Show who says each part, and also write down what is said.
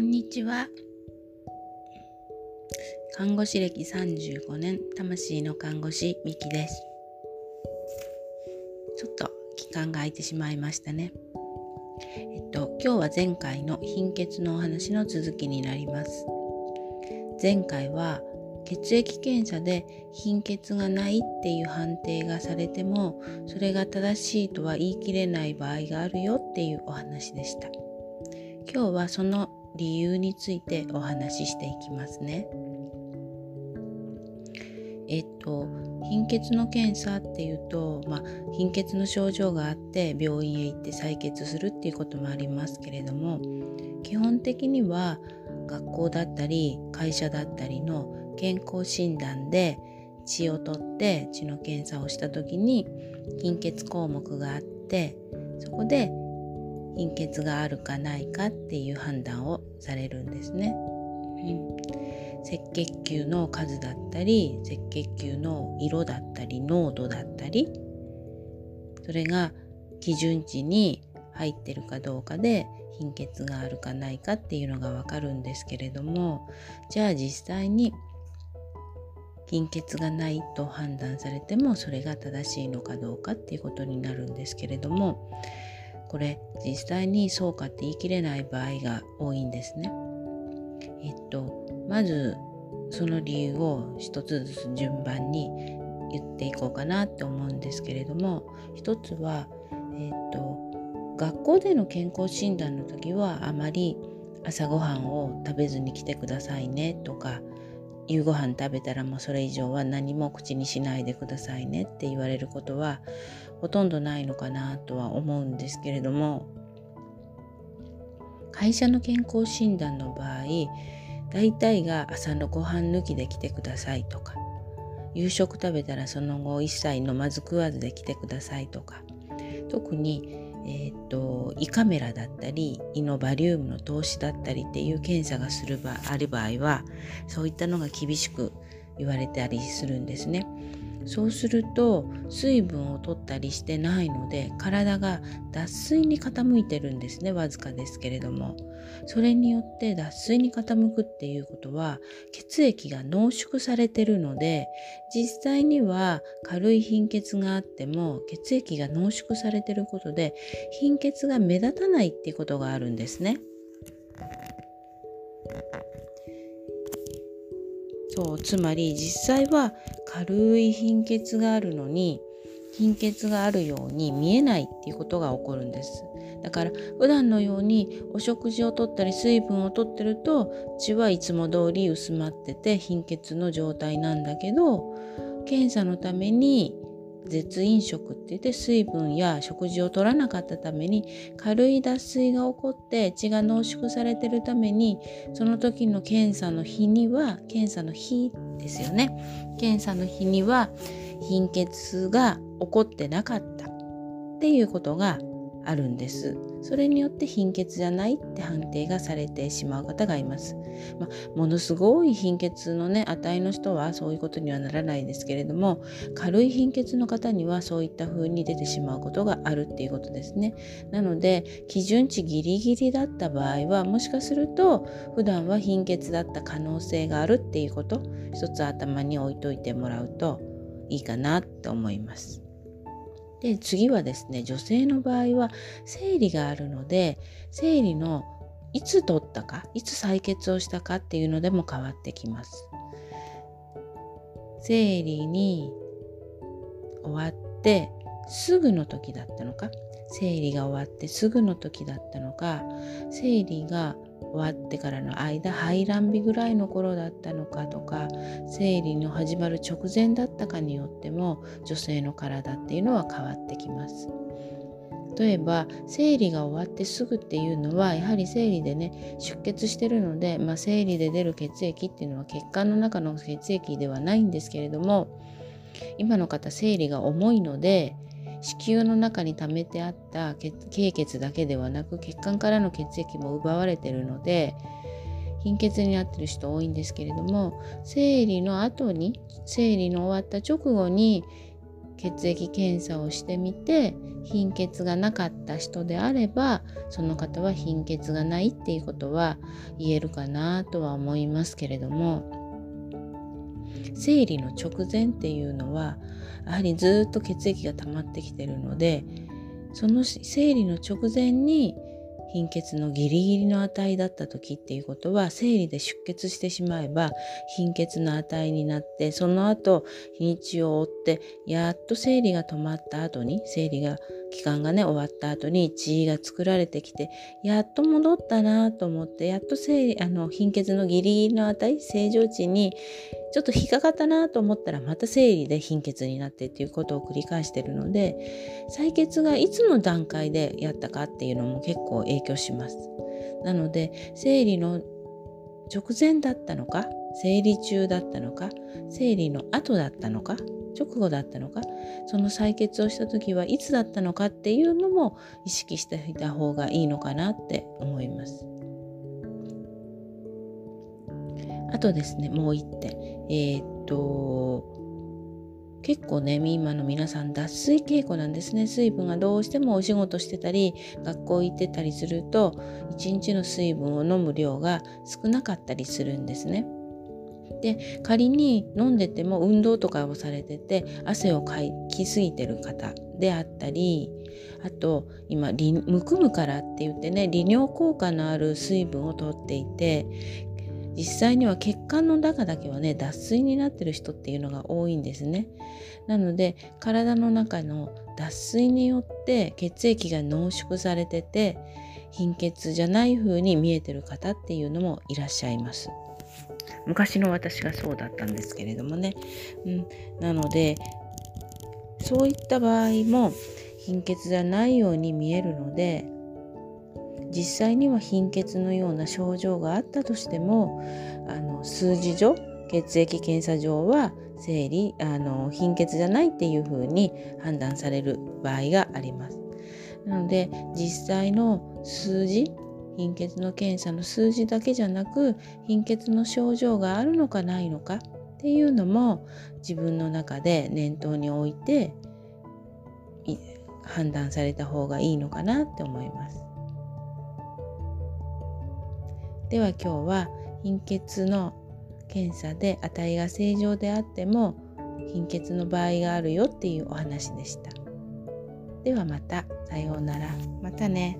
Speaker 1: んにちは。看護師歴35年魂の看護師ミキです。ちょっと期間が空いてしまいましたね。えっと今日は前回の貧血のお話の続きになります。前回は血液検査で貧血がないっていう判定がされてもそれが正しいとは言い切れない場合があるよっていうお話でした。今日はその理由についてお話ししていきますね。えっと貧血の検査っていうと、まあ、貧血の症状があって病院へ行って採血するっていうこともありますけれども基本的には学校だったり会社だったりの健康診断で血を取って血の検査をした時に貧血項目があってそこで貧血があるかないかっていう判断をされるんですね。うん、赤血球の数だったり赤血球の色だったり濃度だったりそれが基準値に入ってるかどうかで貧血があるかないかっていうのがわかるんですけれどもじゃあ実際に貧血がないと判断されてもそれが正しいのかどうかっていうことになるんですけれどもこれ実際にそうかって言い切れない場合が多いんですね。えっとまずその理由を一つずつ順番に言っていこうかなって思うんですけれども一つは、えっと学校での健康診断の時はあまり朝ごはんを食べずに来てくださいねとか夕ご飯食べたらもうそれ以上は何も口にしないでくださいねって言われることはほとんどないのかなとは思うんですけれども会社の健康診断の場合大体が朝のご飯抜きで来てくださいとか夕食食べたらその後一切飲まず食わずで来てくださいとか特にえーと、胃カメラだったり胃のバリウムの投資だったりっていう検査がする場ある場合はそういったのが厳しく言われたりするんですね。そうすると水分を取ったりしてないので体が脱水に傾いてるんですねわずかですけれどもそれによって脱水に傾くっていうことは血液が濃縮されてるので実際には軽い貧血があっても血液が濃縮されてることで貧血が目立たないっていうことがあるんですね。そうつまり実際は軽い貧血があるのに貧血があるように見えないっていうことが起こるんです。だから普段のようにお食事をとったり水分をとってると血はいつも通り薄まってて貧血の状態なんだけど検査のために絶飲食って言って水分や食事を取らなかったために軽い脱水が起こって血が濃縮されてるためにその時の検査の日には検査の日ですよね。検査の日には貧血が起こってなかったっていうことがあるんです。それによって貧血じゃないって判定がされてしまう方がいます。まあ、ものすごい貧血のね値の人はそういうことにはならないですけれども軽い貧血の方にはそういった風に出てしまうことがあるっていうことですね。なので基準値ギリギリだった場合はもしかすると普段は貧血だった可能性があるっていうこと一つ頭に置いといてもらうといいかなと思います。で次はですね女性の場合は生理があるので生理のいつ取ったかいつ採血をしたかっていうのでも変わってきます。生理に終わってすぐの時だったのか生理が終わってすぐの時だったのか生理が終わってからの間排卵日ぐらいの頃だったのかとか生理の始まる直前だったかによっても女性の体っていうのは変わってきます。例えば生理が終わってすぐっていうのはやはり生理でね出血してるので、まあ、生理で出る血液っていうのは血管の中の血液ではないんですけれども今の方生理が重いので子宮の中に溜めてあった経血だけではなく血管からの血液も奪われてるので貧血になってる人多いんですけれども生理の後に生理の終わった直後に血液検査をしてみて貧血がなかった人であればその方は貧血がないっていうことは言えるかなとは思いますけれども。生理の直前っていうのはやはりずっと血液が溜まってきてるのでその生理の直前に貧血のギリギリの値だった時っていうことは生理で出血してしまえば貧血の値になってその後日にちを追ってやっと生理が止まった後に生理が期間がね終わった後に血が作られてきてやっと戻ったなと思ってやっと生理あの貧血のギリギリの値正常値にちょっと引っかかったなと思ったらまた生理で貧血になってっていうことを繰り返してるので採血がいつの段階でやったかっていうのも結構影響します。なので生理の直前だったのか生理中だったのか生理の後だったのか直後だったのかその採血をした時はいつだったのかっていうのも意識していた方がいいのかなって思います。あとですねもう一点えー、っと結構ね今の皆さん脱水傾向なんですね水分がどうしてもお仕事してたり学校行ってたりすると一日の水分を飲む量が少なかったりするんですね。で仮に飲んでても運動とかをされてて汗をかきすぎてる方であったりあと今むくむからって言ってね利尿効果のある水分をとっていて実際には血管の中だけはね脱水になってる人っていうのが多いんですね。なので体の中の脱水によって血液が濃縮されてて貧血じゃない風に見えてる方っていうのもいらっしゃいます。昔の私がそうだったんですけれどもね。うん、なのでそういった場合も貧血じゃないように見えるので実際には貧血のような症状があったとしてもあの数字上血液検査上は生理あの貧血じゃないっていうふうに判断される場合があります。なので実際の数字貧血の検査の数字だけじゃなく貧血の症状があるのかないのかっていうのも自分の中で念頭に置いて判断された方がいいのかなって思います。では今日は貧血の検査で値が正常であっても貧血の場合があるよっていうお話でした。ではまたさようなら。またね。